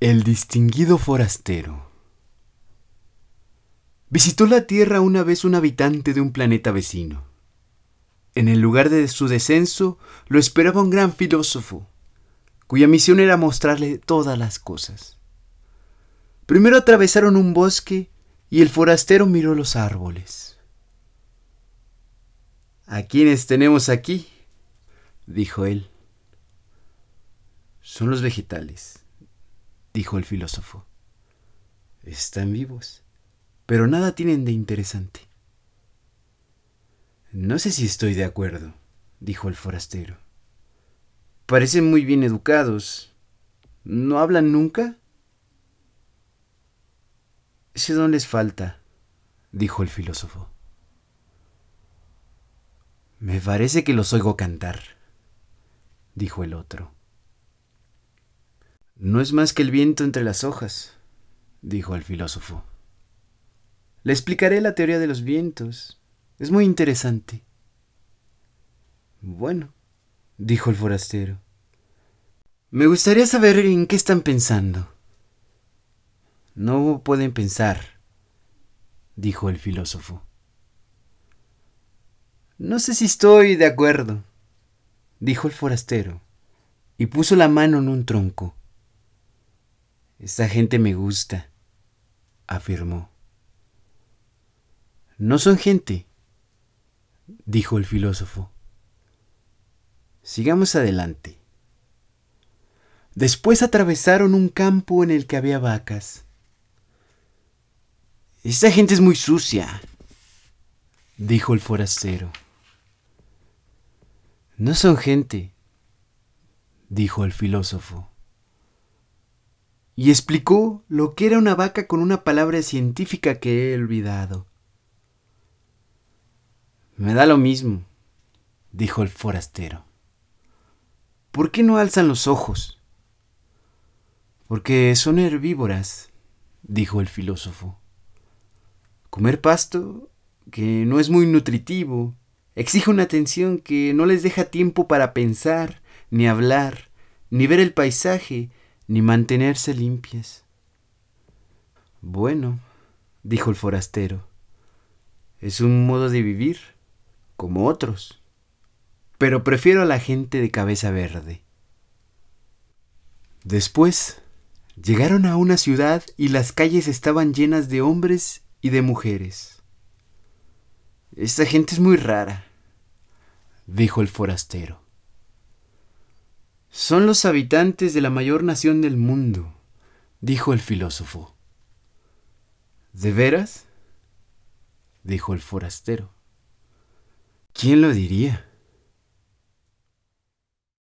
El distinguido forastero. Visitó la Tierra una vez un habitante de un planeta vecino. En el lugar de su descenso lo esperaba un gran filósofo, cuya misión era mostrarle todas las cosas. Primero atravesaron un bosque y el forastero miró los árboles. ¿A quiénes tenemos aquí? dijo él. Son los vegetales dijo el filósofo. Están vivos, pero nada tienen de interesante. No sé si estoy de acuerdo, dijo el forastero. Parecen muy bien educados. ¿No hablan nunca? Ese don les falta, dijo el filósofo. Me parece que los oigo cantar, dijo el otro. No es más que el viento entre las hojas, dijo el filósofo. Le explicaré la teoría de los vientos. Es muy interesante. Bueno, dijo el forastero. Me gustaría saber en qué están pensando. No pueden pensar, dijo el filósofo. No sé si estoy de acuerdo, dijo el forastero, y puso la mano en un tronco. Esta gente me gusta, afirmó. No son gente, dijo el filósofo. Sigamos adelante. Después atravesaron un campo en el que había vacas. Esta gente es muy sucia, dijo el forastero. No son gente, dijo el filósofo y explicó lo que era una vaca con una palabra científica que he olvidado. Me da lo mismo, dijo el forastero. ¿Por qué no alzan los ojos? Porque son herbívoras, dijo el filósofo. Comer pasto, que no es muy nutritivo, exige una atención que no les deja tiempo para pensar, ni hablar, ni ver el paisaje, ni mantenerse limpias. Bueno, dijo el forastero, es un modo de vivir, como otros, pero prefiero a la gente de cabeza verde. Después, llegaron a una ciudad y las calles estaban llenas de hombres y de mujeres. Esta gente es muy rara, dijo el forastero. Son los habitantes de la mayor nación del mundo, dijo el filósofo. ¿De veras? dijo el forastero. ¿Quién lo diría?